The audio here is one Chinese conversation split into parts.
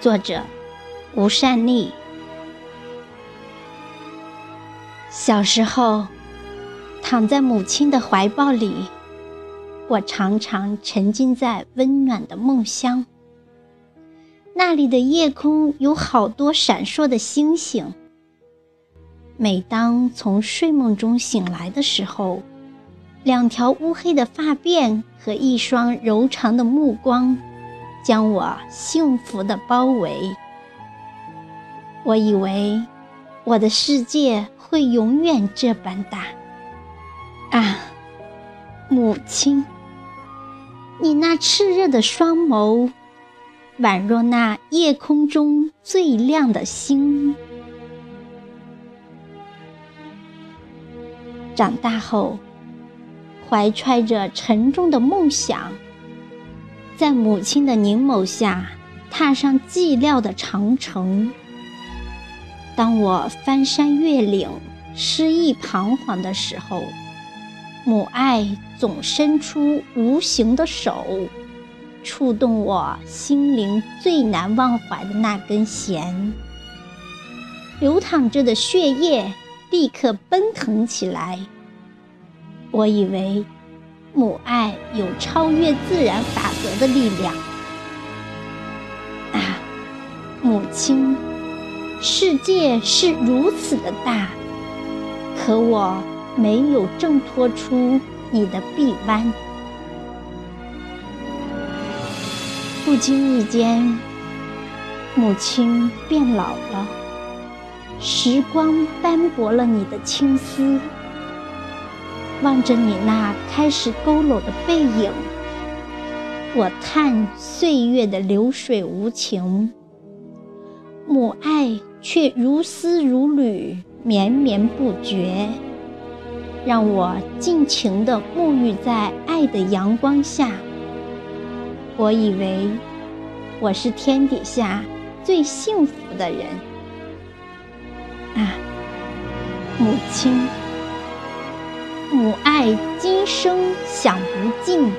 作者：吴善利。小时候，躺在母亲的怀抱里，我常常沉浸在温暖的梦乡。那里的夜空有好多闪烁的星星。每当从睡梦中醒来的时候，两条乌黑的发辫和一双柔长的目光。将我幸福的包围。我以为我的世界会永远这般大。啊，母亲，你那炽热的双眸，宛若那夜空中最亮的星。长大后，怀揣着沉重的梦想。在母亲的凝眸下，踏上寂寥的长城。当我翻山越岭、失意彷徨的时候，母爱总伸出无形的手，触动我心灵最难忘怀的那根弦。流淌着的血液立刻奔腾起来。我以为。母爱有超越自然法则的力量啊，母亲，世界是如此的大，可我没有挣脱出你的臂弯。不经意间，母亲变老了，时光斑驳了你的青丝。望着你那开始佝偻的背影，我叹岁月的流水无情，母爱却如丝如缕，绵绵不绝，让我尽情地沐浴在爱的阳光下。我以为我是天底下最幸福的人啊，母亲。母爱今生享不尽，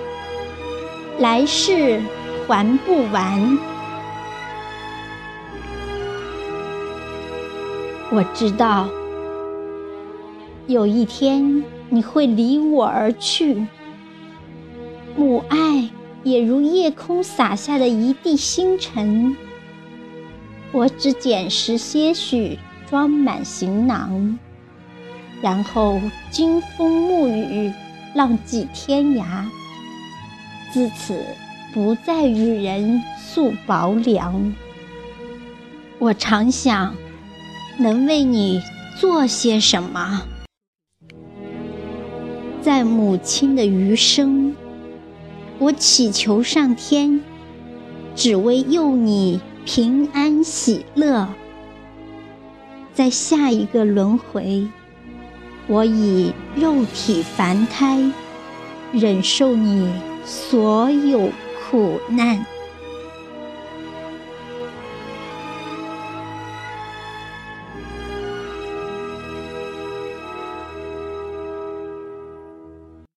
来世还不完。我知道，有一天你会离我而去。母爱也如夜空洒下的一地星辰，我只捡拾些许，装满行囊。然后经风沐雨，浪迹天涯。自此不再与人诉薄凉。我常想，能为你做些什么？在母亲的余生，我祈求上天，只为佑你平安喜乐。在下一个轮回。我以肉体凡胎，忍受你所有苦难。